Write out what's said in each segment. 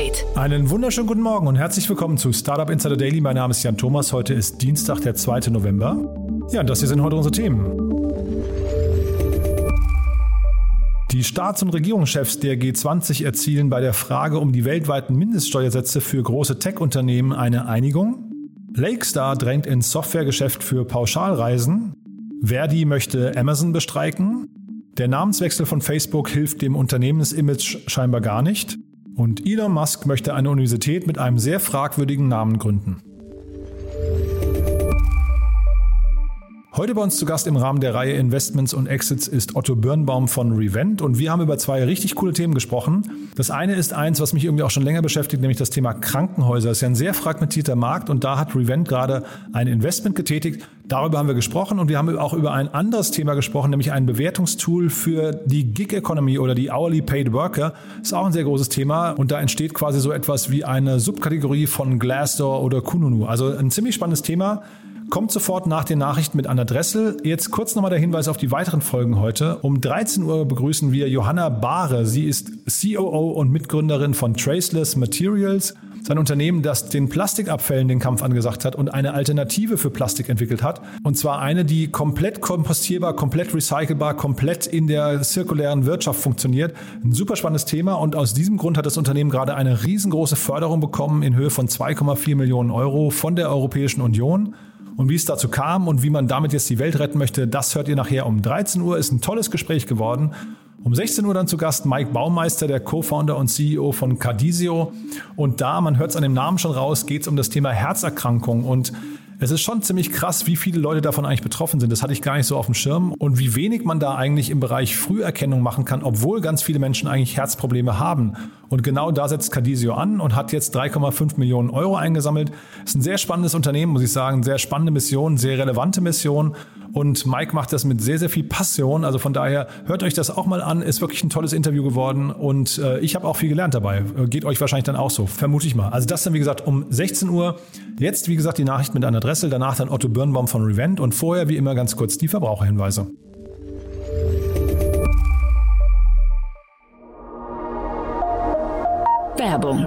Update. Einen wunderschönen guten Morgen und herzlich willkommen zu Startup Insider Daily. Mein Name ist Jan Thomas. Heute ist Dienstag, der 2. November. Ja, und das hier sind heute unsere Themen. Die Staats- und Regierungschefs der G20 erzielen bei der Frage um die weltweiten Mindeststeuersätze für große Tech-Unternehmen eine Einigung. Lakestar drängt ins Softwaregeschäft für Pauschalreisen. Verdi möchte Amazon bestreiken. Der Namenswechsel von Facebook hilft dem Unternehmensimage scheinbar gar nicht. Und Elon Musk möchte eine Universität mit einem sehr fragwürdigen Namen gründen. Heute bei uns zu Gast im Rahmen der Reihe Investments und Exits ist Otto Birnbaum von Revent und wir haben über zwei richtig coole Themen gesprochen. Das eine ist eins, was mich irgendwie auch schon länger beschäftigt, nämlich das Thema Krankenhäuser. Das ist ja ein sehr fragmentierter Markt und da hat Revent gerade ein Investment getätigt. Darüber haben wir gesprochen und wir haben auch über ein anderes Thema gesprochen, nämlich ein Bewertungstool für die Gig Economy oder die Hourly Paid Worker. Ist auch ein sehr großes Thema und da entsteht quasi so etwas wie eine Subkategorie von Glassdoor oder Kununu. Also ein ziemlich spannendes Thema. Kommt sofort nach den Nachrichten mit Anna Dressel. Jetzt kurz nochmal der Hinweis auf die weiteren Folgen heute. Um 13 Uhr begrüßen wir Johanna Bahre. Sie ist COO und Mitgründerin von Traceless Materials. Sein Unternehmen, das den Plastikabfällen den Kampf angesagt hat und eine Alternative für Plastik entwickelt hat. Und zwar eine, die komplett kompostierbar, komplett recycelbar, komplett in der zirkulären Wirtschaft funktioniert. Ein super spannendes Thema und aus diesem Grund hat das Unternehmen gerade eine riesengroße Förderung bekommen in Höhe von 2,4 Millionen Euro von der Europäischen Union. Und wie es dazu kam und wie man damit jetzt die Welt retten möchte, das hört ihr nachher um 13 Uhr. Ist ein tolles Gespräch geworden. Um 16 Uhr dann zu Gast Mike Baumeister, der Co-Founder und CEO von Cardisio. Und da, man hört es an dem Namen schon raus, geht es um das Thema Herzerkrankung. Und es ist schon ziemlich krass, wie viele Leute davon eigentlich betroffen sind. Das hatte ich gar nicht so auf dem Schirm. Und wie wenig man da eigentlich im Bereich Früherkennung machen kann, obwohl ganz viele Menschen eigentlich Herzprobleme haben. Und genau da setzt Cadisio an und hat jetzt 3,5 Millionen Euro eingesammelt. Ist ein sehr spannendes Unternehmen, muss ich sagen. Sehr spannende Mission, sehr relevante Mission. Und Mike macht das mit sehr, sehr viel Passion. Also von daher hört euch das auch mal an. Ist wirklich ein tolles Interview geworden. Und äh, ich habe auch viel gelernt dabei. Geht euch wahrscheinlich dann auch so. Vermute ich mal. Also das dann, wie gesagt, um 16 Uhr. Jetzt, wie gesagt, die Nachricht mit einer Dressel. Danach dann Otto Birnbaum von Revent. Und vorher, wie immer, ganz kurz die Verbraucherhinweise. Werbung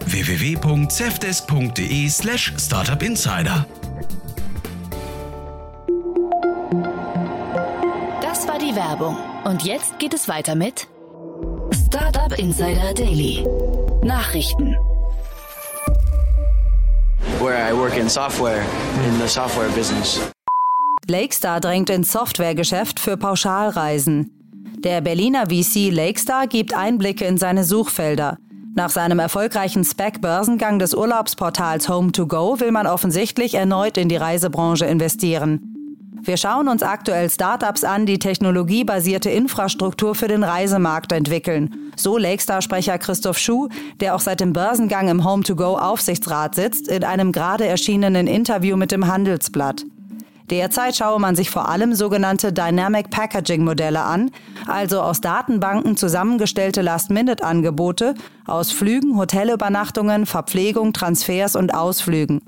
www.cefdesk.de slash startupinsider. Das war die Werbung. Und jetzt geht es weiter mit Startup Insider Daily. Nachrichten. Where I work in software, in the software business. Lakestar drängt ins Softwaregeschäft für Pauschalreisen. Der Berliner VC Lakestar gibt Einblicke in seine Suchfelder. Nach seinem erfolgreichen SPAC-Börsengang des Urlaubsportals Home2Go will man offensichtlich erneut in die Reisebranche investieren. Wir schauen uns aktuell Startups an, die technologiebasierte Infrastruktur für den Reisemarkt entwickeln. So Lakestar-Sprecher Christoph Schuh, der auch seit dem Börsengang im Home2Go-Aufsichtsrat sitzt, in einem gerade erschienenen Interview mit dem Handelsblatt. Derzeit schaue man sich vor allem sogenannte Dynamic Packaging Modelle an, also aus Datenbanken zusammengestellte Last-Minute-Angebote aus Flügen, Hotelübernachtungen, Verpflegung, Transfers und Ausflügen.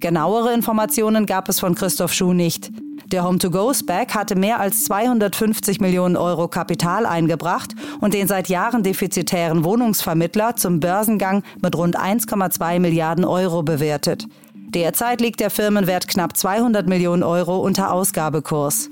Genauere Informationen gab es von Christoph Schuh nicht. Der Home-to-Go-Spec hatte mehr als 250 Millionen Euro Kapital eingebracht und den seit Jahren defizitären Wohnungsvermittler zum Börsengang mit rund 1,2 Milliarden Euro bewertet. Derzeit liegt der Firmenwert knapp 200 Millionen Euro unter Ausgabekurs.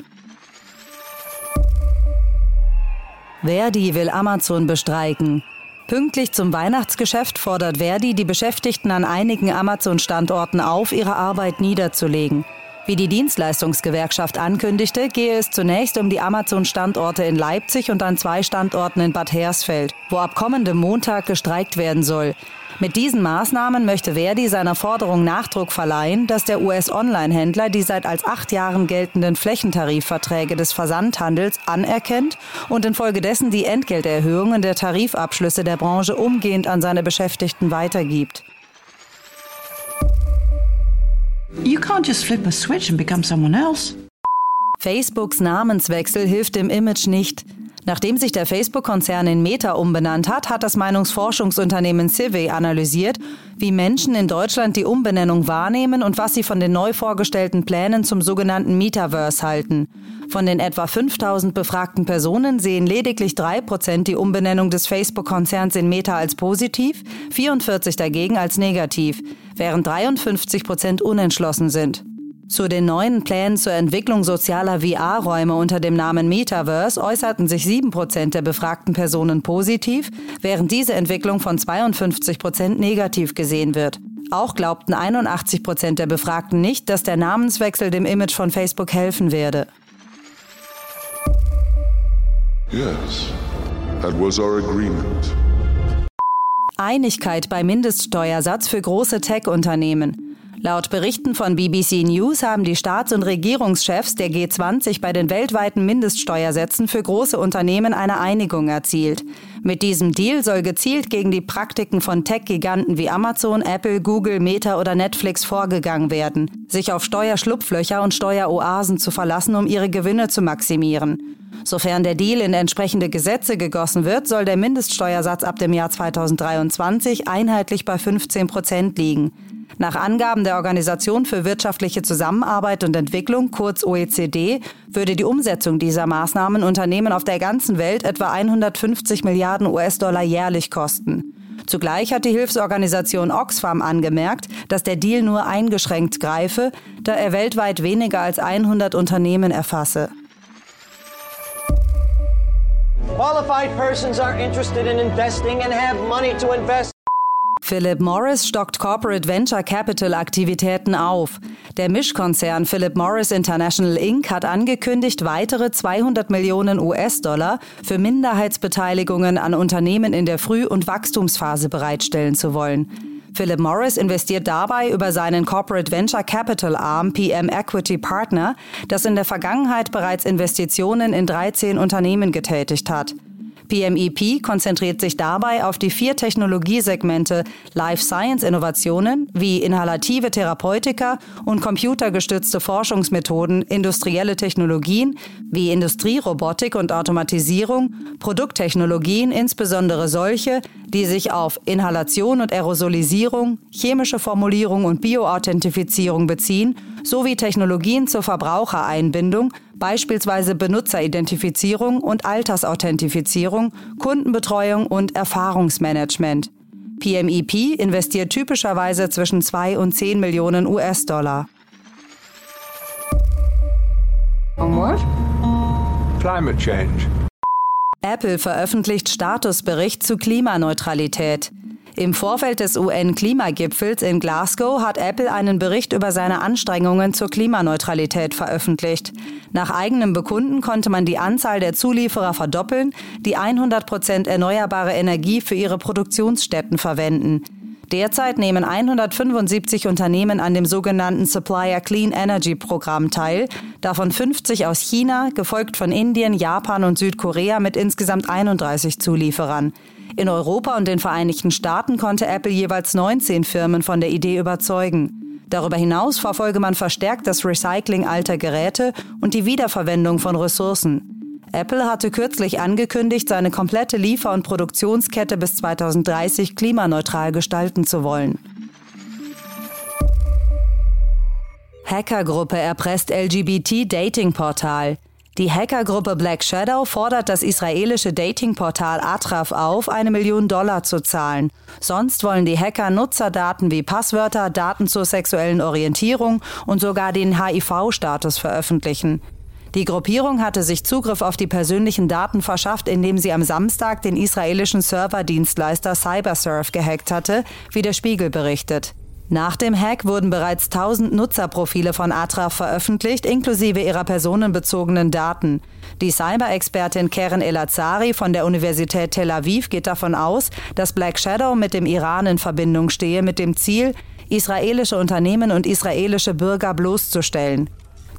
Verdi will Amazon bestreiken. Pünktlich zum Weihnachtsgeschäft fordert Verdi die Beschäftigten an einigen Amazon-Standorten auf, ihre Arbeit niederzulegen. Wie die Dienstleistungsgewerkschaft ankündigte, gehe es zunächst um die Amazon-Standorte in Leipzig und an zwei Standorten in Bad Hersfeld, wo ab kommendem Montag gestreikt werden soll. Mit diesen Maßnahmen möchte Verdi seiner Forderung Nachdruck verleihen, dass der US-Online-Händler die seit als acht Jahren geltenden Flächentarifverträge des Versandhandels anerkennt und infolgedessen die Entgelterhöhungen der Tarifabschlüsse der Branche umgehend an seine Beschäftigten weitergibt. You can't just flip a switch and become someone else. Facebooks Namenswechsel hilft dem Image nicht. Nachdem sich der Facebook-Konzern in Meta umbenannt hat, hat das Meinungsforschungsunternehmen Civey analysiert, wie Menschen in Deutschland die Umbenennung wahrnehmen und was sie von den neu vorgestellten Plänen zum sogenannten Metaverse halten. Von den etwa 5000 befragten Personen sehen lediglich drei Prozent die Umbenennung des Facebook-Konzerns in Meta als positiv, 44 dagegen als negativ, während 53 Prozent unentschlossen sind. Zu den neuen Plänen zur Entwicklung sozialer VR-Räume unter dem Namen Metaverse äußerten sich 7% der befragten Personen positiv, während diese Entwicklung von 52% negativ gesehen wird. Auch glaubten 81% der Befragten nicht, dass der Namenswechsel dem Image von Facebook helfen werde. Yes, that was our agreement. Einigkeit bei Mindeststeuersatz für große Tech-Unternehmen. Laut Berichten von BBC News haben die Staats- und Regierungschefs der G20 bei den weltweiten Mindeststeuersätzen für große Unternehmen eine Einigung erzielt. Mit diesem Deal soll gezielt gegen die Praktiken von Tech-Giganten wie Amazon, Apple, Google, Meta oder Netflix vorgegangen werden, sich auf Steuerschlupflöcher und Steueroasen zu verlassen, um ihre Gewinne zu maximieren. Sofern der Deal in entsprechende Gesetze gegossen wird, soll der Mindeststeuersatz ab dem Jahr 2023 einheitlich bei 15 Prozent liegen. Nach Angaben der Organisation für wirtschaftliche Zusammenarbeit und Entwicklung, kurz OECD, würde die Umsetzung dieser Maßnahmen Unternehmen auf der ganzen Welt etwa 150 Milliarden US-Dollar jährlich kosten. Zugleich hat die Hilfsorganisation Oxfam angemerkt, dass der Deal nur eingeschränkt greife, da er weltweit weniger als 100 Unternehmen erfasse. Qualified persons are interested in investing and have money to invest. Philip Morris stockt Corporate Venture Capital Aktivitäten auf. Der Mischkonzern Philip Morris International Inc. hat angekündigt, weitere 200 Millionen US-Dollar für Minderheitsbeteiligungen an Unternehmen in der Früh- und Wachstumsphase bereitstellen zu wollen. Philip Morris investiert dabei über seinen Corporate Venture Capital Arm PM Equity Partner, das in der Vergangenheit bereits Investitionen in 13 Unternehmen getätigt hat. PMEP e konzentriert sich dabei auf die vier Technologiesegmente Life Science Innovationen wie inhalative Therapeutika und computergestützte Forschungsmethoden, industrielle Technologien wie Industrierobotik und Automatisierung, Produkttechnologien, insbesondere solche, die sich auf Inhalation und Aerosolisierung, chemische Formulierung und Bioauthentifizierung beziehen, sowie Technologien zur Verbrauchereinbindung, beispielsweise Benutzeridentifizierung und Altersauthentifizierung, Kundenbetreuung und Erfahrungsmanagement. PMEP e investiert typischerweise zwischen 2 und 10 Millionen US-Dollar. what? Climate change. Apple veröffentlicht Statusbericht zu Klimaneutralität. Im Vorfeld des UN-Klimagipfels in Glasgow hat Apple einen Bericht über seine Anstrengungen zur Klimaneutralität veröffentlicht. Nach eigenem Bekunden konnte man die Anzahl der Zulieferer verdoppeln, die 100 Prozent erneuerbare Energie für ihre Produktionsstätten verwenden. Derzeit nehmen 175 Unternehmen an dem sogenannten Supplier Clean Energy Programm teil, davon 50 aus China, gefolgt von Indien, Japan und Südkorea mit insgesamt 31 Zulieferern. In Europa und den Vereinigten Staaten konnte Apple jeweils 19 Firmen von der Idee überzeugen. Darüber hinaus verfolge man verstärkt das Recycling alter Geräte und die Wiederverwendung von Ressourcen. Apple hatte kürzlich angekündigt, seine komplette Liefer- und Produktionskette bis 2030 klimaneutral gestalten zu wollen. Hackergruppe erpresst LGBT-Dating-Portal. Die Hackergruppe Black Shadow fordert das israelische Datingportal Atraf auf, eine Million Dollar zu zahlen. Sonst wollen die Hacker Nutzerdaten wie Passwörter, Daten zur sexuellen Orientierung und sogar den HIV-Status veröffentlichen. Die Gruppierung hatte sich Zugriff auf die persönlichen Daten verschafft, indem sie am Samstag den israelischen Serverdienstleister Cybersurf gehackt hatte, wie der Spiegel berichtet. Nach dem Hack wurden bereits 1000 Nutzerprofile von Atraf veröffentlicht, inklusive ihrer personenbezogenen Daten. Die Cyber-Expertin Keren Elazari von der Universität Tel Aviv geht davon aus, dass Black Shadow mit dem Iran in Verbindung stehe, mit dem Ziel, israelische Unternehmen und israelische Bürger bloßzustellen.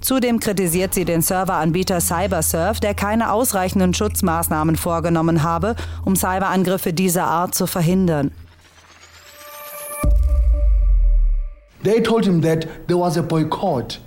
Zudem kritisiert sie den Serveranbieter CyberSurf, der keine ausreichenden Schutzmaßnahmen vorgenommen habe, um Cyberangriffe dieser Art zu verhindern. They told him that there was a boycott.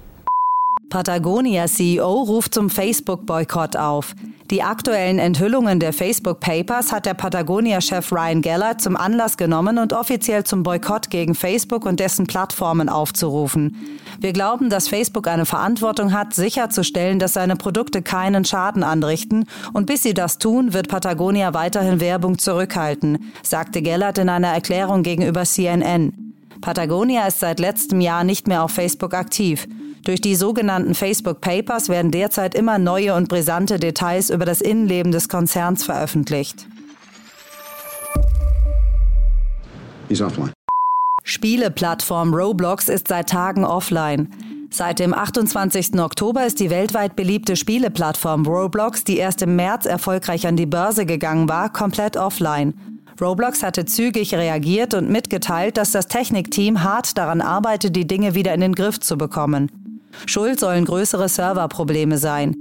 Patagonia-CEO ruft zum Facebook-Boykott auf. Die aktuellen Enthüllungen der Facebook Papers hat der Patagonia-Chef Ryan Geller zum Anlass genommen und offiziell zum Boykott gegen Facebook und dessen Plattformen aufzurufen. Wir glauben, dass Facebook eine Verantwortung hat, sicherzustellen, dass seine Produkte keinen Schaden anrichten. Und bis sie das tun, wird Patagonia weiterhin Werbung zurückhalten, sagte Gellert in einer Erklärung gegenüber CNN. Patagonia ist seit letztem Jahr nicht mehr auf Facebook aktiv. Durch die sogenannten Facebook Papers werden derzeit immer neue und brisante Details über das Innenleben des Konzerns veröffentlicht. He's offline. Spieleplattform Roblox ist seit Tagen offline. Seit dem 28. Oktober ist die weltweit beliebte Spieleplattform Roblox, die erst im März erfolgreich an die Börse gegangen war, komplett offline. Roblox hatte zügig reagiert und mitgeteilt, dass das Technikteam hart daran arbeitet, die Dinge wieder in den Griff zu bekommen. Schuld sollen größere Serverprobleme sein.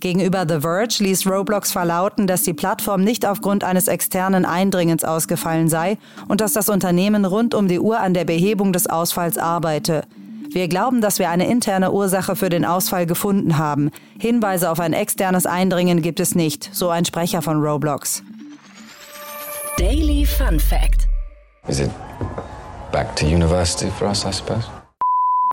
Gegenüber The Verge ließ Roblox verlauten, dass die Plattform nicht aufgrund eines externen Eindringens ausgefallen sei und dass das Unternehmen rund um die Uhr an der Behebung des Ausfalls arbeite. Wir glauben, dass wir eine interne Ursache für den Ausfall gefunden haben. Hinweise auf ein externes Eindringen gibt es nicht, so ein Sprecher von Roblox. Daily Fun Fact. Is it back to university for us, I suppose?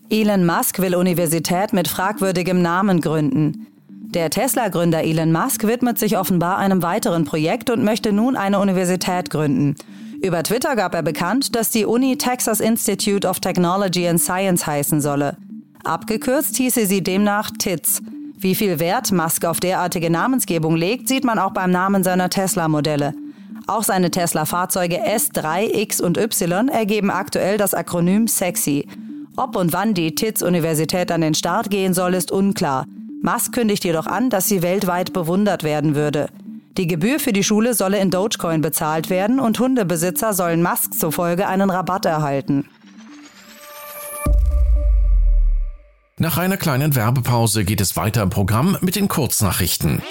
Elon Musk will Universität mit fragwürdigem Namen gründen. Der Tesla-Gründer Elon Musk widmet sich offenbar einem weiteren Projekt und möchte nun eine Universität gründen. Über Twitter gab er bekannt, dass die Uni Texas Institute of Technology and Science heißen solle. Abgekürzt hieße sie demnach TITS. Wie viel Wert Musk auf derartige Namensgebung legt, sieht man auch beim Namen seiner Tesla-Modelle. Auch seine Tesla-Fahrzeuge S3, X und Y ergeben aktuell das Akronym SEXY. Ob und wann die TITS-Universität an den Start gehen soll, ist unklar. Musk kündigt jedoch an, dass sie weltweit bewundert werden würde. Die Gebühr für die Schule solle in Dogecoin bezahlt werden und Hundebesitzer sollen Musk zufolge einen Rabatt erhalten. Nach einer kleinen Werbepause geht es weiter im Programm mit den Kurznachrichten.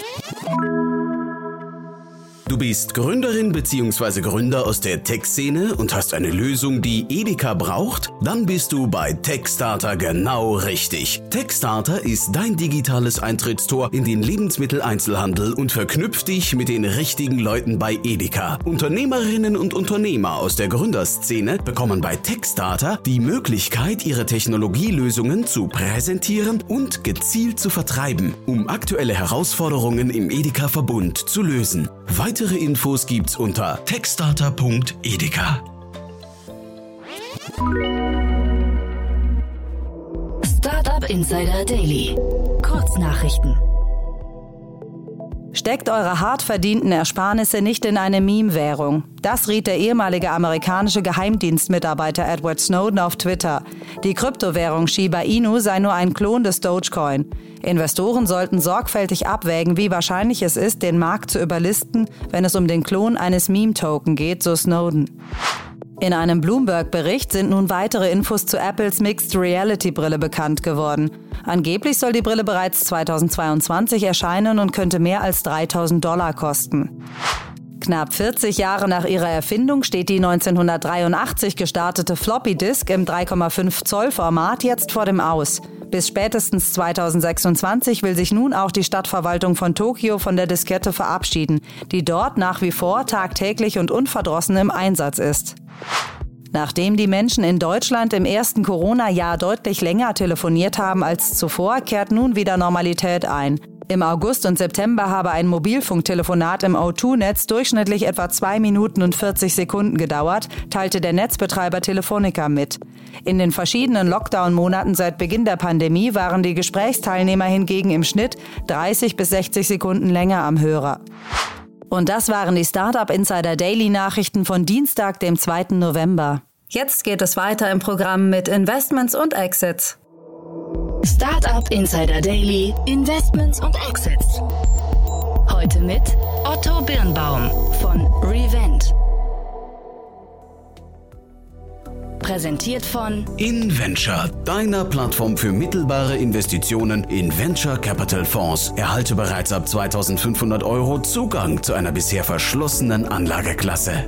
Du bist Gründerin bzw. Gründer aus der Tech-Szene und hast eine Lösung, die Edeka braucht? Dann bist du bei Techstarter genau richtig. Techstarter ist dein digitales Eintrittstor in den Lebensmitteleinzelhandel und verknüpft dich mit den richtigen Leuten bei Edeka. Unternehmerinnen und Unternehmer aus der Gründerszene bekommen bei Techstarter die Möglichkeit, ihre Technologielösungen zu präsentieren und gezielt zu vertreiben, um aktuelle Herausforderungen im Edeka-Verbund zu lösen. Weitere Infos gibt's unter techstarter.edeka. Startup Insider Daily. Kurznachrichten. Steckt eure hart verdienten Ersparnisse nicht in eine Meme-Währung. Das riet der ehemalige amerikanische Geheimdienstmitarbeiter Edward Snowden auf Twitter. Die Kryptowährung Shiba Inu sei nur ein Klon des Dogecoin. Investoren sollten sorgfältig abwägen, wie wahrscheinlich es ist, den Markt zu überlisten, wenn es um den Klon eines Meme-Token geht, so Snowden. In einem Bloomberg-Bericht sind nun weitere Infos zu Apples Mixed Reality Brille bekannt geworden. Angeblich soll die Brille bereits 2022 erscheinen und könnte mehr als 3000 Dollar kosten. Knapp 40 Jahre nach ihrer Erfindung steht die 1983 gestartete Floppy Disk im 3,5 Zoll Format jetzt vor dem Aus. Bis spätestens 2026 will sich nun auch die Stadtverwaltung von Tokio von der Diskette verabschieden, die dort nach wie vor tagtäglich und unverdrossen im Einsatz ist. Nachdem die Menschen in Deutschland im ersten Corona-Jahr deutlich länger telefoniert haben als zuvor, kehrt nun wieder Normalität ein. Im August und September habe ein Mobilfunktelefonat im O2-Netz durchschnittlich etwa 2 Minuten und 40 Sekunden gedauert, teilte der Netzbetreiber Telefonica mit. In den verschiedenen Lockdown-Monaten seit Beginn der Pandemie waren die Gesprächsteilnehmer hingegen im Schnitt 30 bis 60 Sekunden länger am Hörer. Und das waren die Startup Insider Daily Nachrichten von Dienstag, dem 2. November. Jetzt geht es weiter im Programm mit Investments und Exits. Startup Insider Daily, Investments und Exits. Heute mit Otto Birnbaum von Revent. Präsentiert von InVenture, deiner Plattform für mittelbare Investitionen in Venture Capital Fonds. Erhalte bereits ab 2500 Euro Zugang zu einer bisher verschlossenen Anlageklasse.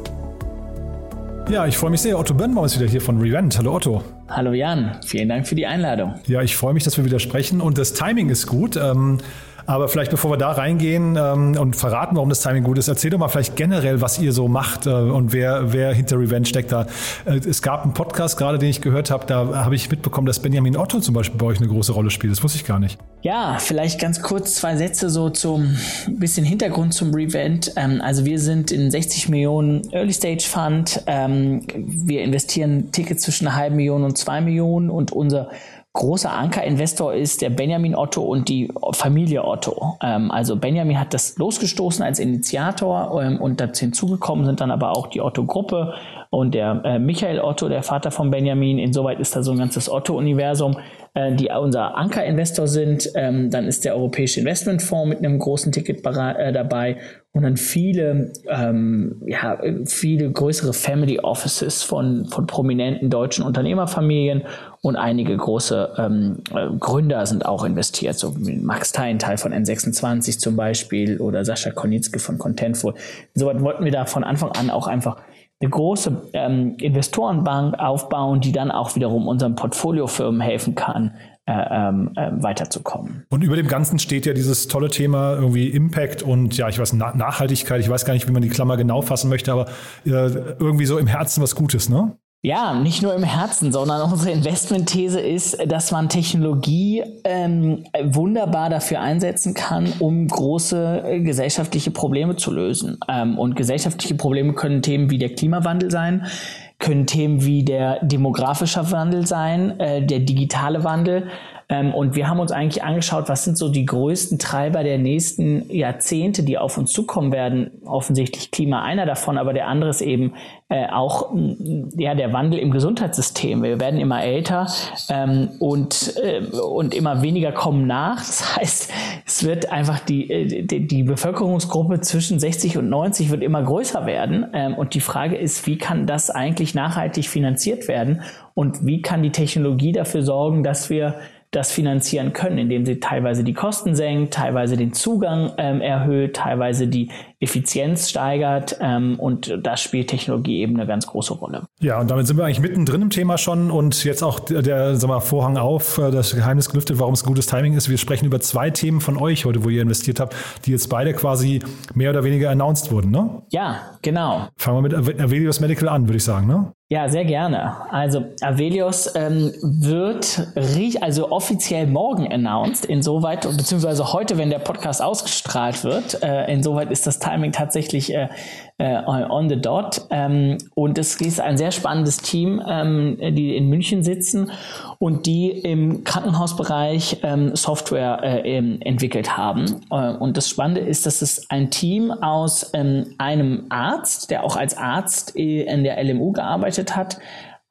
Ja, ich freue mich sehr. Otto Birnbaum ist wieder hier von Revent. Hallo Otto. Hallo Jan, vielen Dank für die Einladung. Ja, ich freue mich, dass wir wieder sprechen und das Timing ist gut. Ähm, aber vielleicht bevor wir da reingehen ähm, und verraten, warum das Timing gut ist, erzähl doch mal vielleicht generell, was ihr so macht äh, und wer, wer hinter Revenge steckt da. Äh, es gab einen Podcast gerade, den ich gehört habe, da habe ich mitbekommen, dass Benjamin Otto zum Beispiel bei euch eine große Rolle spielt. Das wusste ich gar nicht. Ja, vielleicht ganz kurz zwei Sätze so zum bisschen Hintergrund zum Revent. Ähm, also wir sind in 60 Millionen Early Stage Fund. Ähm, wir investieren Tickets zwischen einer halben Million und zwei Millionen und unser großer Ankerinvestor ist der Benjamin Otto und die Familie Otto. Ähm, also Benjamin hat das losgestoßen als Initiator ähm, und dazu hinzugekommen sind dann aber auch die Otto-Gruppe und der äh, Michael Otto, der Vater von Benjamin. Insoweit ist da so ein ganzes Otto-Universum, äh, die unser Ankerinvestor sind. Ähm, dann ist der Europäische Investmentfonds mit einem großen Ticket äh, dabei und dann viele, ähm, ja, viele größere Family Offices von, von prominenten deutschen Unternehmerfamilien und einige große ähm, äh, Gründer sind auch investiert, so wie Max Teilenthal von N26 zum Beispiel oder Sascha Konitzke von Contentful. Insoweit wollten wir da von Anfang an auch einfach eine große ähm, Investorenbank aufbauen, die dann auch wiederum unseren Portfoliofirmen helfen kann, weiterzukommen. Und über dem Ganzen steht ja dieses tolle Thema irgendwie Impact und ja, ich weiß, Na Nachhaltigkeit. Ich weiß gar nicht, wie man die Klammer genau fassen möchte, aber äh, irgendwie so im Herzen was Gutes, ne? Ja, nicht nur im Herzen, sondern unsere Investmentthese ist, dass man Technologie ähm, wunderbar dafür einsetzen kann, um große äh, gesellschaftliche Probleme zu lösen. Ähm, und gesellschaftliche Probleme können Themen wie der Klimawandel sein, können Themen wie der demografische Wandel sein, äh, der digitale Wandel. Ähm, und wir haben uns eigentlich angeschaut, was sind so die größten Treiber der nächsten Jahrzehnte, die auf uns zukommen werden. Offensichtlich Klima einer davon, aber der andere ist eben äh, auch ja, der Wandel im Gesundheitssystem. Wir werden immer älter ähm, und, äh, und immer weniger kommen nach. Das heißt, es wird einfach die, äh, die, die Bevölkerungsgruppe zwischen 60 und 90 wird immer größer werden. Ähm, und die Frage ist, wie kann das eigentlich nachhaltig finanziert werden? Und wie kann die Technologie dafür sorgen, dass wir das finanzieren können, indem sie teilweise die Kosten senkt, teilweise den Zugang ähm, erhöht, teilweise die Effizienz steigert ähm, und da spielt Technologie eben eine ganz große Rolle. Ja, und damit sind wir eigentlich mittendrin im Thema schon und jetzt auch der, der sag mal, Vorhang auf, äh, das Geheimnis gelüftet, warum es gutes Timing ist. Wir sprechen über zwei Themen von euch heute, wo ihr investiert habt, die jetzt beide quasi mehr oder weniger announced wurden, ne? Ja, genau. Fangen wir mit Avelios Medical an, würde ich sagen, ne? Ja, sehr gerne. Also Avelios ähm, wird also offiziell morgen announced, insoweit, beziehungsweise heute, wenn der Podcast ausgestrahlt wird. Äh, insoweit ist das Timing tatsächlich äh, äh, on the dot. Ähm, und es ist ein sehr spannendes Team, ähm, die in München sitzen und die im Krankenhausbereich ähm, Software äh, entwickelt haben. Äh, und das Spannende ist, dass es ein Team aus ähm, einem Arzt, der auch als Arzt in der LMU gearbeitet hat,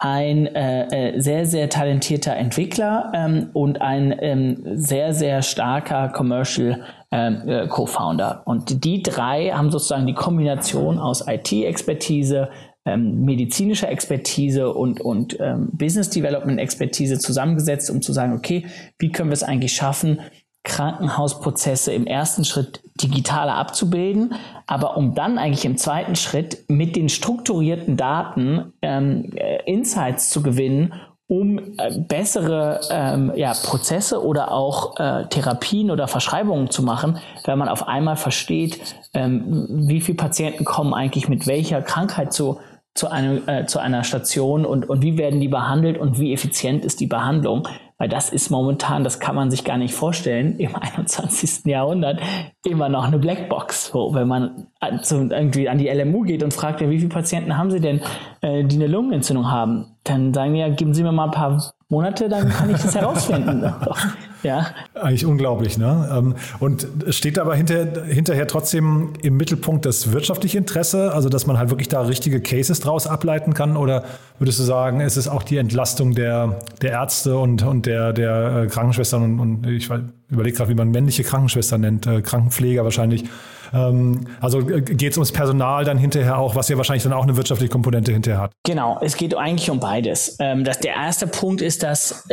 ein äh, äh, sehr, sehr talentierter Entwickler ähm, und ein ähm, sehr, sehr starker Commercial äh, Co-Founder. Und die drei haben sozusagen die Kombination aus IT-Expertise, ähm, medizinischer Expertise und, und ähm, Business Development Expertise zusammengesetzt, um zu sagen, okay, wie können wir es eigentlich schaffen, Krankenhausprozesse im ersten Schritt digitaler abzubilden, aber um dann eigentlich im zweiten Schritt mit den strukturierten Daten ähm, äh, Insights zu gewinnen, um äh, bessere ähm, ja, Prozesse oder auch äh, Therapien oder Verschreibungen zu machen, wenn man auf einmal versteht, ähm, wie viele Patienten kommen eigentlich mit welcher Krankheit zu, zu, einem, äh, zu einer Station und, und wie werden die behandelt und wie effizient ist die Behandlung. Weil das ist momentan, das kann man sich gar nicht vorstellen, im 21. Jahrhundert immer noch eine Blackbox. So, wenn man zu, irgendwie an die LMU geht und fragt, ja, wie viele Patienten haben Sie denn, äh, die eine Lungenentzündung haben? Dann sagen die ja, geben Sie mir mal ein paar Monate, dann kann ich das herausfinden. Ja. Eigentlich unglaublich, ne? Ähm, und steht aber hinter, hinterher trotzdem im Mittelpunkt das wirtschaftliche Interesse, also dass man halt wirklich da richtige Cases draus ableiten kann? Oder würdest du sagen, es ist auch die Entlastung der, der Ärzte und, und der, der äh, Krankenschwestern und, und ich überlege gerade, wie man männliche Krankenschwestern nennt, äh, Krankenpfleger wahrscheinlich. Ähm, also äh, geht es ums Personal dann hinterher auch, was ja wahrscheinlich dann auch eine wirtschaftliche Komponente hinterher hat. Genau, es geht eigentlich um beides. Ähm, das, der erste Punkt ist, dass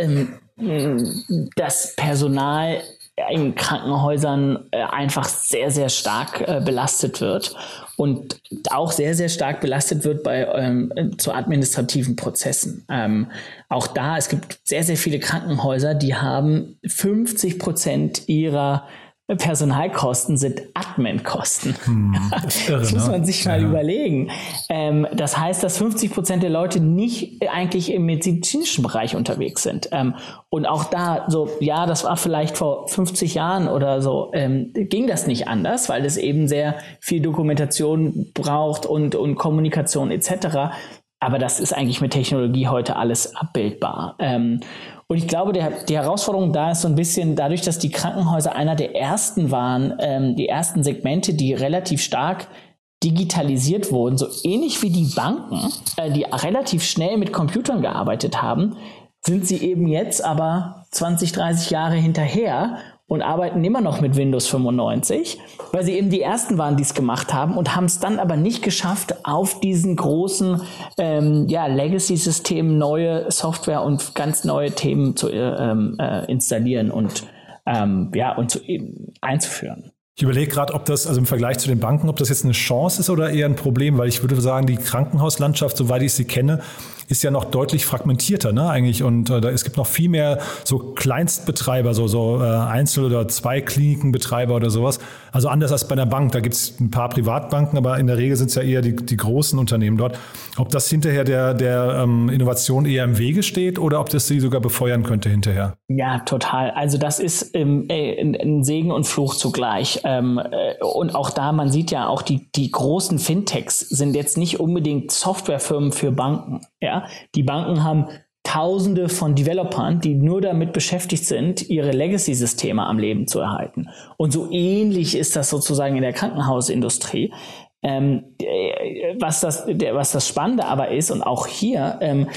das Personal in Krankenhäusern äh, einfach sehr, sehr stark äh, belastet wird und auch sehr, sehr stark belastet wird bei ähm, zu administrativen Prozessen. Ähm, auch da, es gibt sehr, sehr viele Krankenhäuser, die haben 50 Prozent ihrer Personalkosten sind Admin-Kosten. Hm, das, das, muss man sich mal ja. überlegen. Ähm, das heißt, dass 50 Prozent der Leute nicht eigentlich im medizinischen Bereich unterwegs sind. Ähm, und auch da, so, ja, das war vielleicht vor 50 Jahren oder so, ähm, ging das nicht anders, weil es eben sehr viel Dokumentation braucht und, und Kommunikation etc. Aber das ist eigentlich mit Technologie heute alles abbildbar. Und ich glaube, der, die Herausforderung da ist so ein bisschen dadurch, dass die Krankenhäuser einer der ersten waren, ähm, die ersten Segmente, die relativ stark digitalisiert wurden, so ähnlich wie die Banken, äh, die relativ schnell mit Computern gearbeitet haben, sind sie eben jetzt aber 20, 30 Jahre hinterher und arbeiten immer noch mit Windows 95, weil sie eben die ersten waren, die es gemacht haben und haben es dann aber nicht geschafft, auf diesen großen ähm, ja, Legacy-Systemen neue Software und ganz neue Themen zu äh, ähm, äh, installieren und ähm, ja und zu, einzuführen. Ich überlege gerade, ob das, also im Vergleich zu den Banken, ob das jetzt eine Chance ist oder eher ein Problem, weil ich würde sagen, die Krankenhauslandschaft, soweit ich sie kenne, ist ja noch deutlich fragmentierter, ne, eigentlich. Und äh, da, es gibt noch viel mehr so Kleinstbetreiber, so, so äh, Einzel- oder Zwei-Klinikenbetreiber oder sowas. Also anders als bei einer Bank. Da gibt es ein paar Privatbanken, aber in der Regel sind es ja eher die, die großen Unternehmen dort. Ob das hinterher der, der ähm, Innovation eher im Wege steht oder ob das sie sogar befeuern könnte hinterher? Ja, total. Also das ist ähm, äh, ein Segen und Fluch zugleich. Ähm, äh, und auch da, man sieht ja auch, die, die großen Fintechs sind jetzt nicht unbedingt Softwarefirmen für Banken. Ja, die Banken haben Tausende von Developern, die nur damit beschäftigt sind, ihre Legacy-Systeme am Leben zu erhalten. Und so ähnlich ist das sozusagen in der Krankenhausindustrie. Ähm, äh, was, das, was das Spannende aber ist, und auch hier, ähm,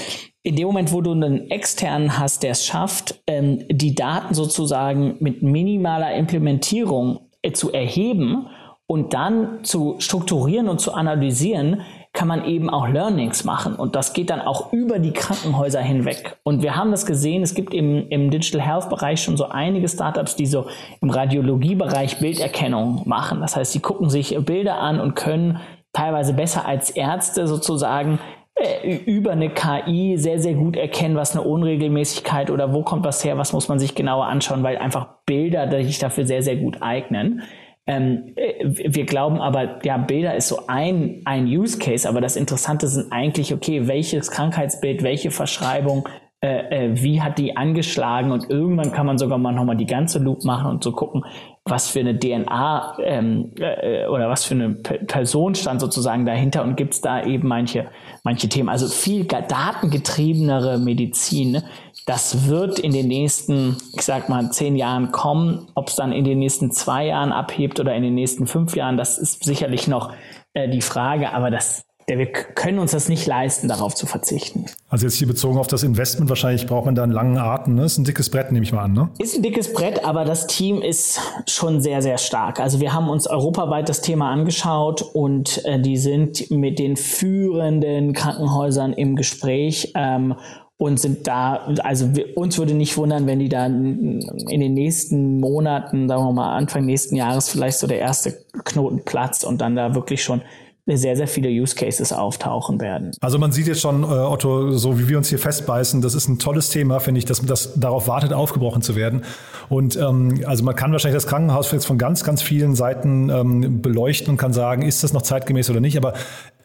in dem Moment, wo du einen externen hast, der es schafft, ähm, die Daten sozusagen mit minimaler Implementierung äh, zu erheben und dann zu strukturieren und zu analysieren, kann man eben auch Learnings machen. Und das geht dann auch über die Krankenhäuser hinweg. Und wir haben das gesehen, es gibt im, im Digital Health Bereich schon so einige Startups, die so im Radiologiebereich Bilderkennung machen. Das heißt, sie gucken sich Bilder an und können teilweise besser als Ärzte sozusagen äh, über eine KI sehr, sehr gut erkennen, was eine Unregelmäßigkeit oder wo kommt was her, was muss man sich genauer anschauen, weil einfach Bilder sich dafür sehr, sehr gut eignen. Ähm, äh, wir glauben aber, ja, Bilder ist so ein, ein Use Case, aber das Interessante sind eigentlich, okay, welches Krankheitsbild, welche Verschreibung, äh, äh, wie hat die angeschlagen und irgendwann kann man sogar mal nochmal die ganze Loop machen und so gucken, was für eine DNA ähm, äh, oder was für eine P Person stand sozusagen dahinter und gibt es da eben manche, manche Themen. Also viel datengetriebenere Medizin, ne? Das wird in den nächsten, ich sag mal, zehn Jahren kommen. Ob es dann in den nächsten zwei Jahren abhebt oder in den nächsten fünf Jahren, das ist sicherlich noch äh, die Frage. Aber das, wir können uns das nicht leisten, darauf zu verzichten. Also jetzt hier bezogen auf das Investment, wahrscheinlich braucht man da einen langen Atem. Ne? Ist ein dickes Brett, nehme ich mal an. Ne? Ist ein dickes Brett, aber das Team ist schon sehr, sehr stark. Also wir haben uns europaweit das Thema angeschaut und äh, die sind mit den führenden Krankenhäusern im Gespräch. Ähm, und sind da, also wir, uns würde nicht wundern, wenn die dann in den nächsten Monaten, sagen wir mal Anfang nächsten Jahres vielleicht so der erste Knoten platzt und dann da wirklich schon sehr, sehr viele Use Cases auftauchen werden. Also man sieht jetzt schon, äh, Otto, so wie wir uns hier festbeißen, das ist ein tolles Thema, finde ich, dass das darauf wartet, aufgebrochen zu werden. Und ähm, also man kann wahrscheinlich das Krankenhaus jetzt von ganz, ganz vielen Seiten ähm, beleuchten und kann sagen, ist das noch zeitgemäß oder nicht. Aber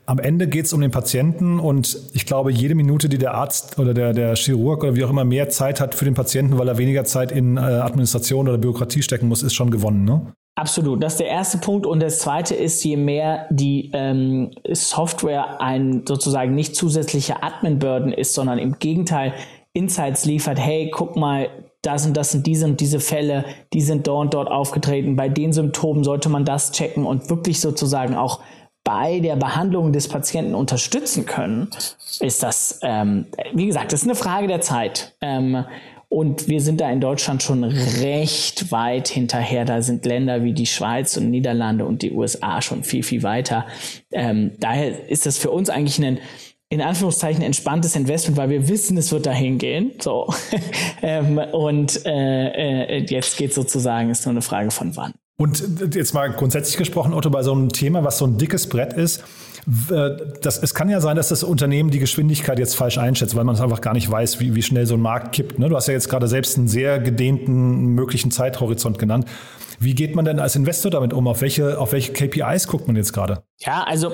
am Ende geht es um den Patienten und ich glaube, jede Minute, die der Arzt oder der, der Chirurg oder wie auch immer mehr Zeit hat für den Patienten, weil er weniger Zeit in äh, Administration oder Bürokratie stecken muss, ist schon gewonnen. Ne? Absolut, das ist der erste Punkt. Und das zweite ist, je mehr die ähm, Software ein sozusagen nicht zusätzlicher Admin-Burden ist, sondern im Gegenteil Insights liefert, hey, guck mal, das und das sind diese und diese Fälle, die sind dort und dort aufgetreten. Bei den Symptomen sollte man das checken und wirklich sozusagen auch bei der Behandlung des Patienten unterstützen können, ist das, ähm, wie gesagt, das ist eine Frage der Zeit. Ähm, und wir sind da in Deutschland schon recht weit hinterher. Da sind Länder wie die Schweiz und Niederlande und die USA schon viel, viel weiter. Ähm, daher ist das für uns eigentlich ein in Anführungszeichen entspanntes Investment, weil wir wissen, es wird dahin gehen. So. ähm, und äh, äh, jetzt geht sozusagen, ist nur eine Frage von wann. Und jetzt mal grundsätzlich gesprochen, Otto, bei so einem Thema, was so ein dickes Brett ist, das, es kann ja sein, dass das Unternehmen die Geschwindigkeit jetzt falsch einschätzt, weil man es einfach gar nicht weiß, wie, wie schnell so ein Markt kippt. Ne? Du hast ja jetzt gerade selbst einen sehr gedehnten möglichen Zeithorizont genannt. Wie geht man denn als Investor damit um? Auf welche, auf welche KPIs guckt man jetzt gerade? Ja, also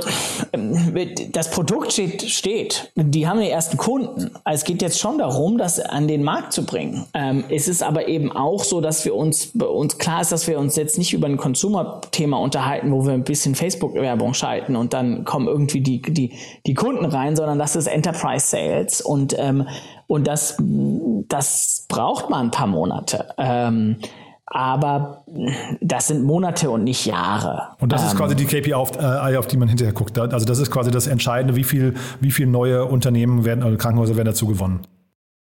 das Produkt steht, steht. Die haben die ersten Kunden. Also es geht jetzt schon darum, das an den Markt zu bringen. Ähm, es ist aber eben auch so, dass wir uns, uns klar ist, dass wir uns jetzt nicht über ein Consumer-Thema unterhalten, wo wir ein bisschen Facebook-Werbung schalten und dann kommen irgendwie die, die, die Kunden rein, sondern das ist Enterprise Sales und, ähm, und das, das braucht man ein paar Monate. Ähm, aber das sind Monate und nicht Jahre. Und das ist ähm, quasi die KPI, auf, äh, auf, die man hinterher guckt. Also das ist quasi das Entscheidende, wie viel, wie viel neue Unternehmen werden, oder Krankenhäuser werden dazu gewonnen.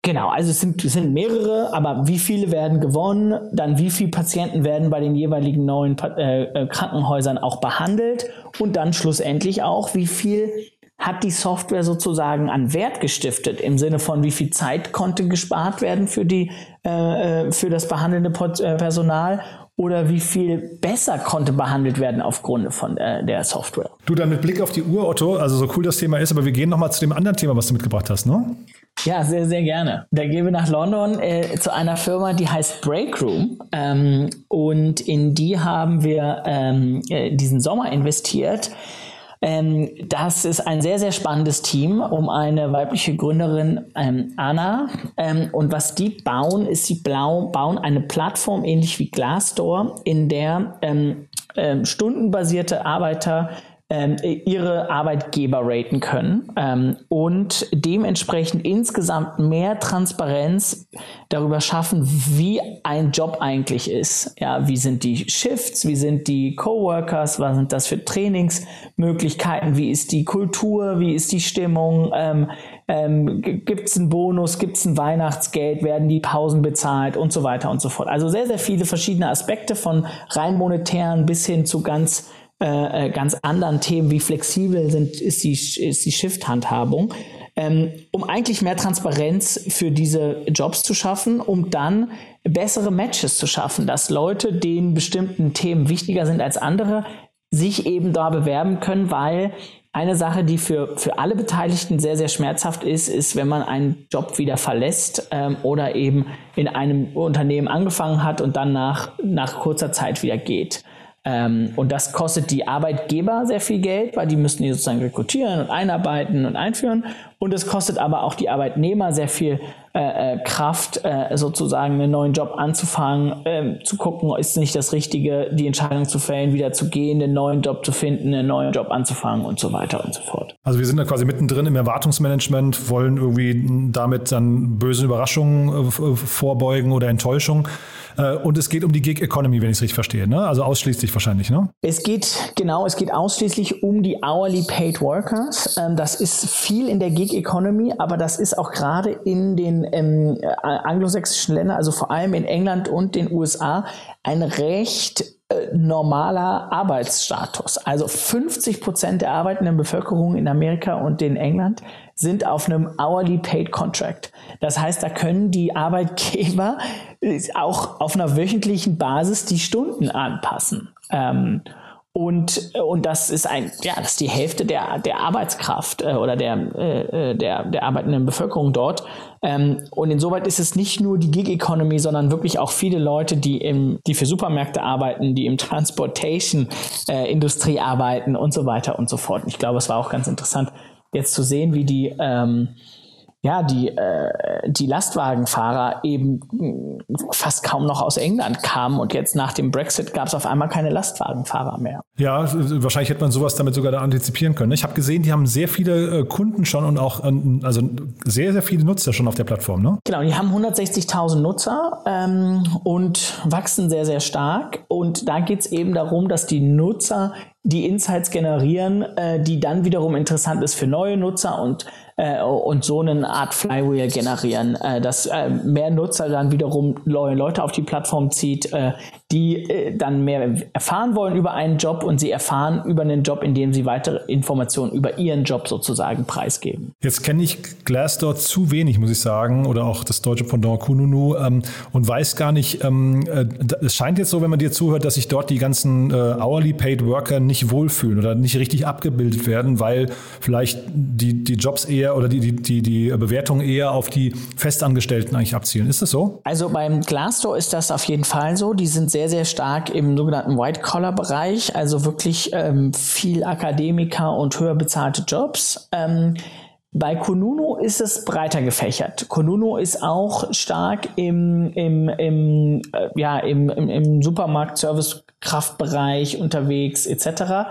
Genau, also es sind, es sind mehrere, aber wie viele werden gewonnen, dann wie viele Patienten werden bei den jeweiligen neuen äh, äh, Krankenhäusern auch behandelt und dann schlussendlich auch, wie viel hat die Software sozusagen an Wert gestiftet im Sinne von wie viel Zeit konnte gespart werden für die äh, äh für das behandelnde äh, Personal oder wie viel besser konnte behandelt werden aufgrund von äh, der Software. Du dann mit Blick auf die Uhr, Otto, also so cool das Thema ist, aber wir gehen nochmal zu dem anderen Thema, was du mitgebracht hast, ne? Ja, sehr, sehr gerne. Da gehen wir nach London äh, zu einer Firma, die heißt Breakroom. Ähm, und in die haben wir ähm, äh, diesen Sommer investiert. Ähm, das ist ein sehr, sehr spannendes Team um eine weibliche Gründerin, ähm, Anna. Ähm, und was die bauen, ist, sie blau, bauen eine Plattform ähnlich wie Glassdoor, in der ähm, ähm, stundenbasierte Arbeiter ähm, ihre Arbeitgeber raten können ähm, und dementsprechend insgesamt mehr Transparenz darüber schaffen, wie ein Job eigentlich ist. Ja, wie sind die Shifts, wie sind die Coworkers, was sind das für Trainingsmöglichkeiten, wie ist die Kultur, wie ist die Stimmung, ähm, ähm, gibt es einen Bonus, gibt es ein Weihnachtsgeld, werden die Pausen bezahlt und so weiter und so fort. Also sehr, sehr viele verschiedene Aspekte von rein monetären bis hin zu ganz äh, äh, ganz anderen Themen, wie flexibel sind, ist die, ist die Shift-Handhabung, ähm, um eigentlich mehr Transparenz für diese Jobs zu schaffen, um dann bessere Matches zu schaffen, dass Leute, denen bestimmten Themen wichtiger sind als andere, sich eben da bewerben können, weil eine Sache, die für, für alle Beteiligten sehr, sehr schmerzhaft ist, ist, wenn man einen Job wieder verlässt ähm, oder eben in einem Unternehmen angefangen hat und dann nach, nach kurzer Zeit wieder geht. Ähm, und das kostet die Arbeitgeber sehr viel Geld, weil die müssen die sozusagen rekrutieren und einarbeiten und einführen. Und es kostet aber auch die Arbeitnehmer sehr viel äh, äh, Kraft, äh, sozusagen einen neuen Job anzufangen, äh, zu gucken, ist nicht das Richtige, die Entscheidung zu fällen, wieder zu gehen, einen neuen Job zu finden, einen neuen Job anzufangen und so weiter und so fort. Also wir sind da quasi mittendrin im Erwartungsmanagement, wollen irgendwie damit dann böse Überraschungen äh, vorbeugen oder Enttäuschung. Äh, und es geht um die Gig Economy, wenn ich es richtig verstehe. Ne? Also ausschließlich wahrscheinlich, ne? Es geht, genau, es geht ausschließlich um die Hourly Paid Workers. Ähm, das ist viel in der Gig Economy, aber das ist auch gerade in den ähm, anglosächsischen Ländern, also vor allem in England und den USA, ein recht äh, normaler Arbeitsstatus. Also 50 Prozent der arbeitenden Bevölkerung in Amerika und in England sind auf einem hourly paid contract. Das heißt, da können die Arbeitgeber auch auf einer wöchentlichen Basis die Stunden anpassen. Ähm, und, und das ist ein, ja, das ist die Hälfte der, der Arbeitskraft äh, oder der, äh, der, der arbeitenden Bevölkerung dort. Ähm, und insoweit ist es nicht nur die Gig Economy, sondern wirklich auch viele Leute, die im, die für Supermärkte arbeiten, die im Transportation äh, arbeiten und so weiter und so fort. Und ich glaube, es war auch ganz interessant, jetzt zu sehen, wie die, ähm, ja, die, äh, die Lastwagenfahrer eben fast kaum noch aus England kamen und jetzt nach dem Brexit gab es auf einmal keine Lastwagenfahrer mehr. Ja, wahrscheinlich hätte man sowas damit sogar da antizipieren können. Ich habe gesehen, die haben sehr viele äh, Kunden schon und auch ähm, also sehr, sehr viele Nutzer schon auf der Plattform, ne? Genau, die haben 160.000 Nutzer ähm, und wachsen sehr, sehr stark. Und da geht es eben darum, dass die Nutzer die Insights generieren, äh, die dann wiederum interessant ist für neue Nutzer und äh, und so eine Art Flywheel generieren, äh, dass äh, mehr Nutzer dann wiederum neue Leute auf die Plattform zieht, äh, die äh, dann mehr erfahren wollen über einen Job und sie erfahren über einen Job, indem sie weitere Informationen über ihren Job sozusagen preisgeben. Jetzt kenne ich Glassdoor zu wenig, muss ich sagen, oder auch das deutsche Pendant Kununu ähm, und weiß gar nicht, ähm, äh, es scheint jetzt so, wenn man dir zuhört, dass sich dort die ganzen hourly paid Worker nicht wohlfühlen oder nicht richtig abgebildet werden, weil vielleicht die, die Jobs eher oder die, die, die, die Bewertungen eher auf die Festangestellten eigentlich abzielen. Ist das so? Also beim Glassdoor ist das auf jeden Fall so. Die sind sehr, sehr stark im sogenannten White-Collar-Bereich, also wirklich ähm, viel Akademiker und höher bezahlte Jobs. Ähm, bei Konunu ist es breiter gefächert. Konunu ist auch stark im, im, im, äh, ja, im, im, im Supermarkt-Service-Kraftbereich unterwegs etc.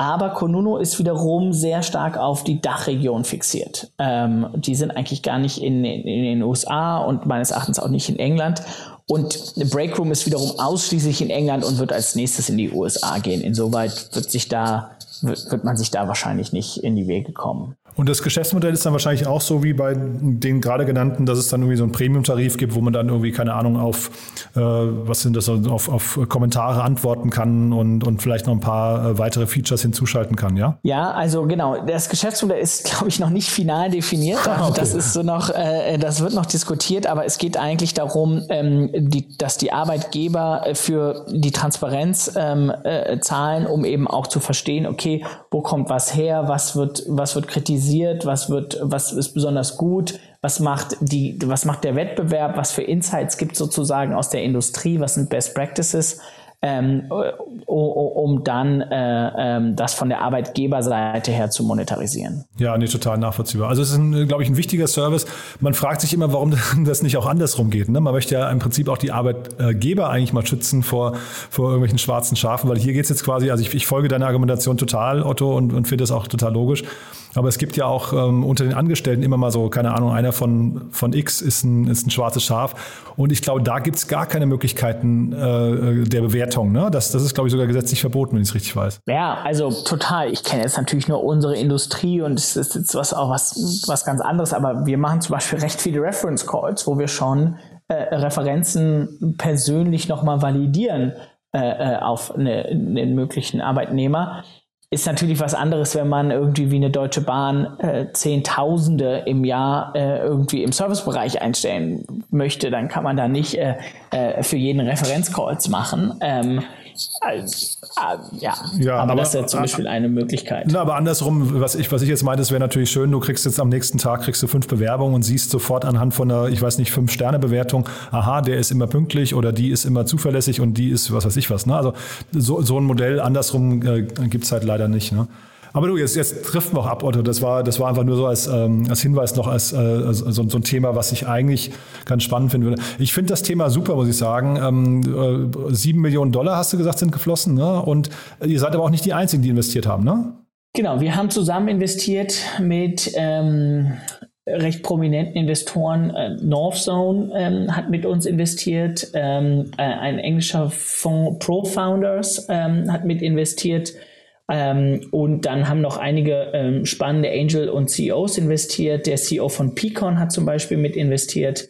Aber Konunu ist wiederum sehr stark auf die Dachregion fixiert. Ähm, die sind eigentlich gar nicht in, in, in, den USA und meines Erachtens auch nicht in England. Und Breakroom ist wiederum ausschließlich in England und wird als nächstes in die USA gehen. Insoweit wird sich da, wird, wird man sich da wahrscheinlich nicht in die Wege kommen. Und das Geschäftsmodell ist dann wahrscheinlich auch so wie bei den gerade genannten, dass es dann irgendwie so einen Premium-Tarif gibt, wo man dann irgendwie, keine Ahnung, auf, äh, was sind das, auf, auf Kommentare antworten kann und, und vielleicht noch ein paar äh, weitere Features hinzuschalten kann, ja? Ja, also genau. Das Geschäftsmodell ist, glaube ich, noch nicht final definiert. Ah, okay. Das ist so noch, äh, das wird noch diskutiert, aber es geht eigentlich darum, ähm, die, dass die Arbeitgeber äh, für die Transparenz ähm, äh, zahlen, um eben auch zu verstehen, okay, wo kommt was her, was wird, was wird kritisiert kritisiert, was wird, was ist besonders gut, was macht die, was macht der Wettbewerb, was für Insights gibt sozusagen aus der Industrie, was sind Best Practices ähm, um dann äh, ähm, das von der Arbeitgeberseite her zu monetarisieren. Ja, nee, total nachvollziehbar. Also es ist, glaube ich, ein wichtiger Service. Man fragt sich immer, warum das nicht auch andersrum geht. Ne? Man möchte ja im Prinzip auch die Arbeitgeber eigentlich mal schützen vor, vor irgendwelchen schwarzen Schafen, weil hier geht es jetzt quasi, also ich, ich folge deiner Argumentation total, Otto, und, und finde das auch total logisch. Aber es gibt ja auch ähm, unter den Angestellten immer mal so, keine Ahnung, einer von, von X ist ein, ist ein schwarzes Schaf. Und ich glaube, da gibt es gar keine Möglichkeiten äh, der Bewertung. Ne? Das, das ist, glaube ich, sogar gesetzlich verboten, wenn ich es richtig weiß. Ja, also total. Ich kenne jetzt natürlich nur unsere Industrie und es ist jetzt was, auch was, was ganz anderes. Aber wir machen zum Beispiel recht viele Reference Calls, wo wir schon äh, Referenzen persönlich nochmal validieren äh, äh auf eine, einen möglichen Arbeitnehmer ist natürlich was anderes, wenn man irgendwie wie eine Deutsche Bahn äh, Zehntausende im Jahr äh, irgendwie im Servicebereich einstellen möchte. Dann kann man da nicht äh, äh, für jeden Referenzcalls machen. Ähm, also, ja, ja, aber, aber, das ist ja zum Beispiel eine Möglichkeit. Na, aber andersrum, was ich, was ich jetzt meinte, es wäre natürlich schön, du kriegst jetzt am nächsten Tag kriegst du fünf Bewerbungen und siehst sofort anhand von einer, ich weiß nicht, fünf Sterne Bewertung, aha, der ist immer pünktlich oder die ist immer zuverlässig und die ist was weiß ich was. Ne? Also so, so ein Modell andersrum äh, gibt es halt leider nicht. Ne? Aber du, jetzt, jetzt trifft auch ab, Otto. Das war, das war einfach nur so als, ähm, als Hinweis noch, als, äh, so, so ein Thema, was ich eigentlich ganz spannend finden würde. Ich finde das Thema super, muss ich sagen. Ähm, äh, sieben Millionen Dollar, hast du gesagt, sind geflossen. Ne? Und ihr seid aber auch nicht die Einzigen, die investiert haben, ne? Genau, wir haben zusammen investiert mit ähm, recht prominenten Investoren. Äh, Northzone ähm, hat mit uns investiert, ähm, äh, ein englischer Fonds Pro Founders ähm, hat mit investiert. Ähm, und dann haben noch einige ähm, spannende Angel und CEOs investiert. Der CEO von Picon hat zum Beispiel mit investiert.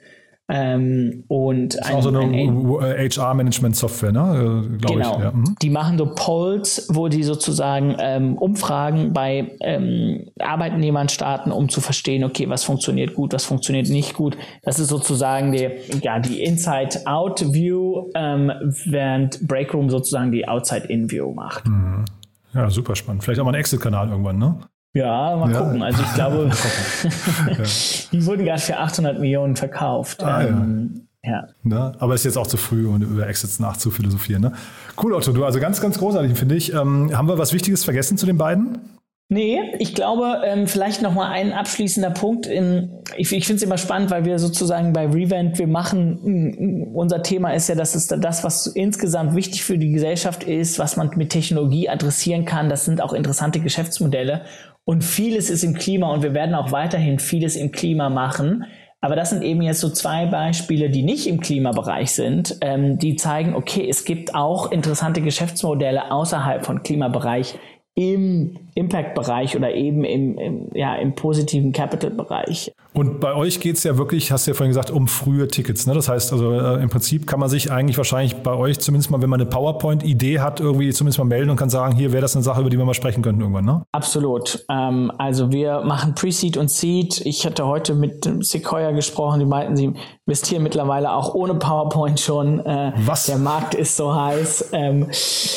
Ähm, und das ist auch so eine HR-Management-Software, ne? Äh, genau. Ich, ja. mhm. Die machen so Polls, wo die sozusagen ähm, Umfragen bei ähm, Arbeitnehmern starten, um zu verstehen, okay, was funktioniert gut, was funktioniert nicht gut. Das ist sozusagen die, ja, die Inside-Out-View, ähm, während Breakroom sozusagen die Outside-In-View macht. Mhm. Ja, super spannend. Vielleicht auch mal ein Exit-Kanal irgendwann, ne? Ja, mal ja. gucken. Also ich glaube, die wurden gerade für 800 Millionen verkauft. Ah, ähm, ja. ja. Ne? Aber ist jetzt auch zu früh, um über Exits nachzuphilosophieren. Ne? Cool, Otto. Du, also ganz, ganz großartig, finde ich. Ähm, haben wir was Wichtiges vergessen zu den beiden? Nee, ich glaube, ähm, vielleicht noch mal ein abschließender Punkt. In, ich ich finde es immer spannend, weil wir sozusagen bei Revent, wir machen, unser Thema ist ja, dass es das, was insgesamt wichtig für die Gesellschaft ist, was man mit Technologie adressieren kann. Das sind auch interessante Geschäftsmodelle. Und vieles ist im Klima und wir werden auch weiterhin vieles im Klima machen. Aber das sind eben jetzt so zwei Beispiele, die nicht im Klimabereich sind, ähm, die zeigen, okay, es gibt auch interessante Geschäftsmodelle außerhalb von Klimabereich, im Impact-Bereich oder eben im, im, ja, im positiven Capital-Bereich. Und bei euch geht es ja wirklich, hast du ja vorhin gesagt, um frühe Tickets. Ne? Das heißt also äh, im Prinzip kann man sich eigentlich wahrscheinlich bei euch zumindest mal, wenn man eine PowerPoint-Idee hat, irgendwie zumindest mal melden und kann sagen, hier wäre das eine Sache, über die wir mal sprechen könnten irgendwann. Ne? Absolut. Ähm, also wir machen Pre-Seed und Seed. Ich hatte heute mit Sequoia gesprochen, die meinten, sie investieren mittlerweile auch ohne PowerPoint schon. Äh, Was? Der Markt ist so heiß. Ähm,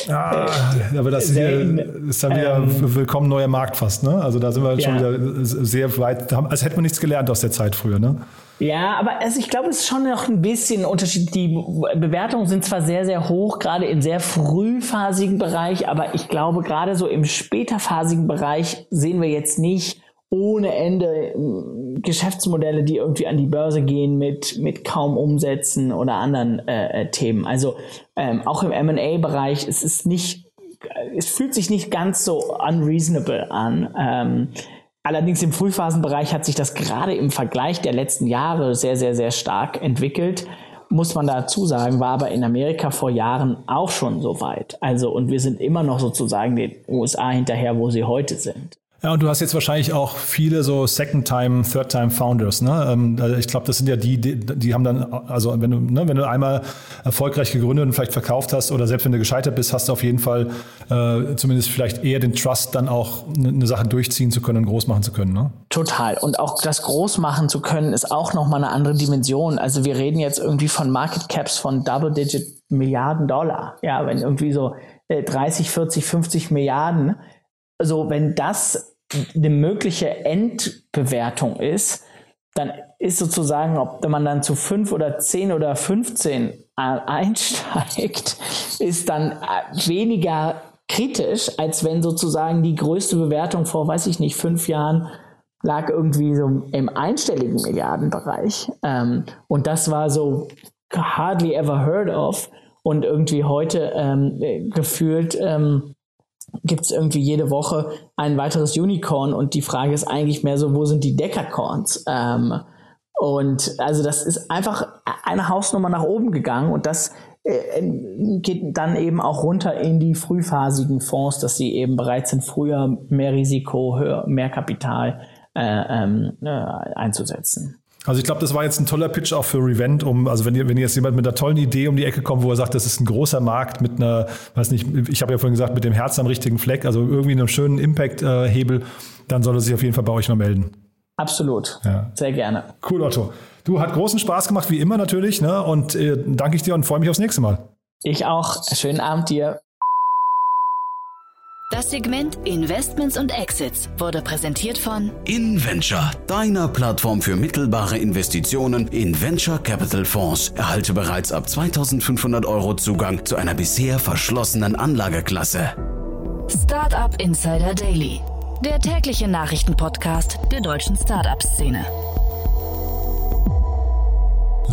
ah, aber das ist, hier, ist dann wieder ähm, willkommen neuer Markt fast. Ne? Also da sind wir ja. schon wieder sehr weit, als hätten wir nichts gelernt aus der Zeit früher. Ne? Ja, aber also ich glaube, es ist schon noch ein bisschen Unterschied. Die Bewertungen sind zwar sehr, sehr hoch, gerade im sehr frühphasigen Bereich, aber ich glaube, gerade so im späterphasigen Bereich sehen wir jetzt nicht ohne Ende hm, Geschäftsmodelle, die irgendwie an die Börse gehen mit, mit kaum Umsätzen oder anderen äh, äh Themen. Also ähm, auch im M&A-Bereich, es ist nicht, es fühlt sich nicht ganz so unreasonable an. Ähm, allerdings im Frühphasenbereich hat sich das gerade im Vergleich der letzten Jahre sehr, sehr, sehr stark entwickelt muss man dazu sagen, war aber in Amerika vor Jahren auch schon so weit. Also, und wir sind immer noch sozusagen den USA hinterher, wo sie heute sind. Ja, und du hast jetzt wahrscheinlich auch viele so Second-Time, Third-Time-Founders. Ne? Ähm, also ich glaube, das sind ja die, die, die, haben dann, also wenn du, ne, wenn du einmal erfolgreich gegründet und vielleicht verkauft hast oder selbst wenn du gescheitert bist, hast du auf jeden Fall äh, zumindest vielleicht eher den Trust, dann auch eine, eine Sache durchziehen zu können und groß machen zu können. Ne? Total. Und auch das groß machen zu können, ist auch nochmal eine andere Dimension. Also wir reden jetzt irgendwie von Market Caps von Double-Digit Milliarden Dollar. Ja, wenn irgendwie so 30, 40, 50 Milliarden. Also wenn das eine mögliche Endbewertung ist, dann ist sozusagen, ob man dann zu fünf oder zehn oder 15 einsteigt, ist dann äh, weniger kritisch, als wenn sozusagen die größte Bewertung vor, weiß ich nicht, fünf Jahren lag irgendwie so im einstelligen Milliardenbereich. Ähm, und das war so hardly ever heard of. Und irgendwie heute ähm, gefühlt ähm, gibt es irgendwie jede Woche ein weiteres Unicorn und die Frage ist eigentlich mehr so, wo sind die Decacorns? Ähm, und also das ist einfach eine Hausnummer nach oben gegangen und das äh, geht dann eben auch runter in die frühphasigen Fonds, dass sie eben bereit sind, früher mehr Risiko, höher, mehr Kapital äh, ähm, äh, einzusetzen. Also ich glaube, das war jetzt ein toller Pitch auch für Revent, um, also wenn ihr, wenn jetzt jemand mit einer tollen Idee um die Ecke kommt, wo er sagt, das ist ein großer Markt mit einer, weiß nicht, ich habe ja vorhin gesagt, mit dem Herz am richtigen Fleck, also irgendwie einem schönen Impact-Hebel, dann soll er sich auf jeden Fall bei euch mal melden. Absolut. Ja. Sehr gerne. Cool, Otto. Du, hat großen Spaß gemacht, wie immer natürlich, ne? Und äh, danke ich dir und freue mich aufs nächste Mal. Ich auch. Schönen Abend dir. Das Segment Investments und Exits wurde präsentiert von InVenture, deiner Plattform für mittelbare Investitionen in Venture Capital Fonds. Erhalte bereits ab 2500 Euro Zugang zu einer bisher verschlossenen Anlageklasse. Startup Insider Daily, der tägliche Nachrichtenpodcast der deutschen Startup-Szene.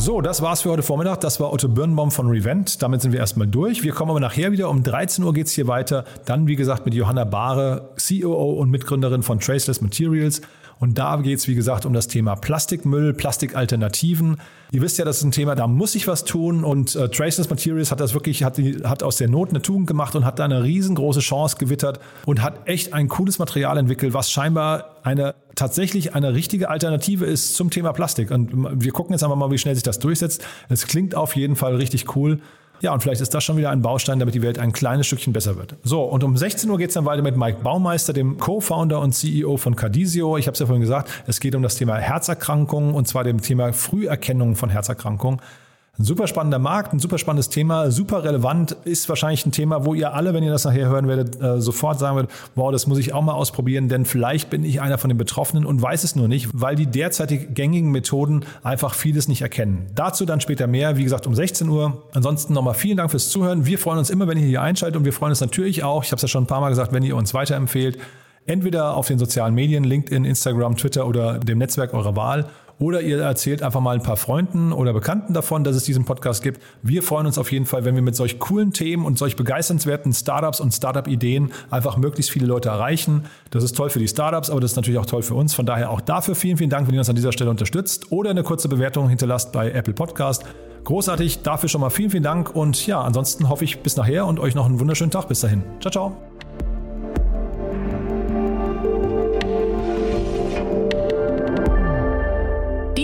So, das war's für heute Vormittag. Das war Otto Birnbaum von Revent. Damit sind wir erstmal durch. Wir kommen aber nachher wieder. Um 13 Uhr geht's hier weiter. Dann, wie gesagt, mit Johanna Bahre, COO und Mitgründerin von Traceless Materials. Und da geht es, wie gesagt, um das Thema Plastikmüll, Plastikalternativen. Ihr wisst ja, das ist ein Thema, da muss ich was tun. Und äh, Traceless Materials hat das wirklich, hat, hat aus der Not eine Tugend gemacht und hat da eine riesengroße Chance gewittert und hat echt ein cooles Material entwickelt, was scheinbar eine tatsächlich eine richtige Alternative ist zum Thema Plastik. Und wir gucken jetzt einfach mal, wie schnell sich das durchsetzt. Es klingt auf jeden Fall richtig cool. Ja, und vielleicht ist das schon wieder ein Baustein, damit die Welt ein kleines Stückchen besser wird. So, und um 16 Uhr geht es dann weiter mit Mike Baumeister, dem Co-Founder und CEO von Cardisio. Ich habe es ja vorhin gesagt, es geht um das Thema Herzerkrankungen und zwar dem Thema Früherkennung von Herzerkrankungen. Ein super spannender Markt, ein super spannendes Thema, super relevant, ist wahrscheinlich ein Thema, wo ihr alle, wenn ihr das nachher hören werdet, äh, sofort sagen werdet, wow, das muss ich auch mal ausprobieren, denn vielleicht bin ich einer von den Betroffenen und weiß es nur nicht, weil die derzeitig gängigen Methoden einfach vieles nicht erkennen. Dazu dann später mehr, wie gesagt, um 16 Uhr. Ansonsten nochmal vielen Dank fürs Zuhören. Wir freuen uns immer, wenn ihr hier einschaltet und wir freuen uns natürlich auch, ich habe es ja schon ein paar Mal gesagt, wenn ihr uns weiterempfehlt. Entweder auf den sozialen Medien, LinkedIn, Instagram, Twitter oder dem Netzwerk eurer Wahl oder ihr erzählt einfach mal ein paar Freunden oder Bekannten davon, dass es diesen Podcast gibt. Wir freuen uns auf jeden Fall, wenn wir mit solch coolen Themen und solch begeisternswerten Startups und Startup-Ideen einfach möglichst viele Leute erreichen. Das ist toll für die Startups, aber das ist natürlich auch toll für uns. Von daher auch dafür vielen, vielen Dank, wenn ihr uns an dieser Stelle unterstützt oder eine kurze Bewertung hinterlasst bei Apple Podcast. Großartig, dafür schon mal vielen, vielen Dank und ja, ansonsten hoffe ich bis nachher und euch noch einen wunderschönen Tag bis dahin. Ciao, ciao.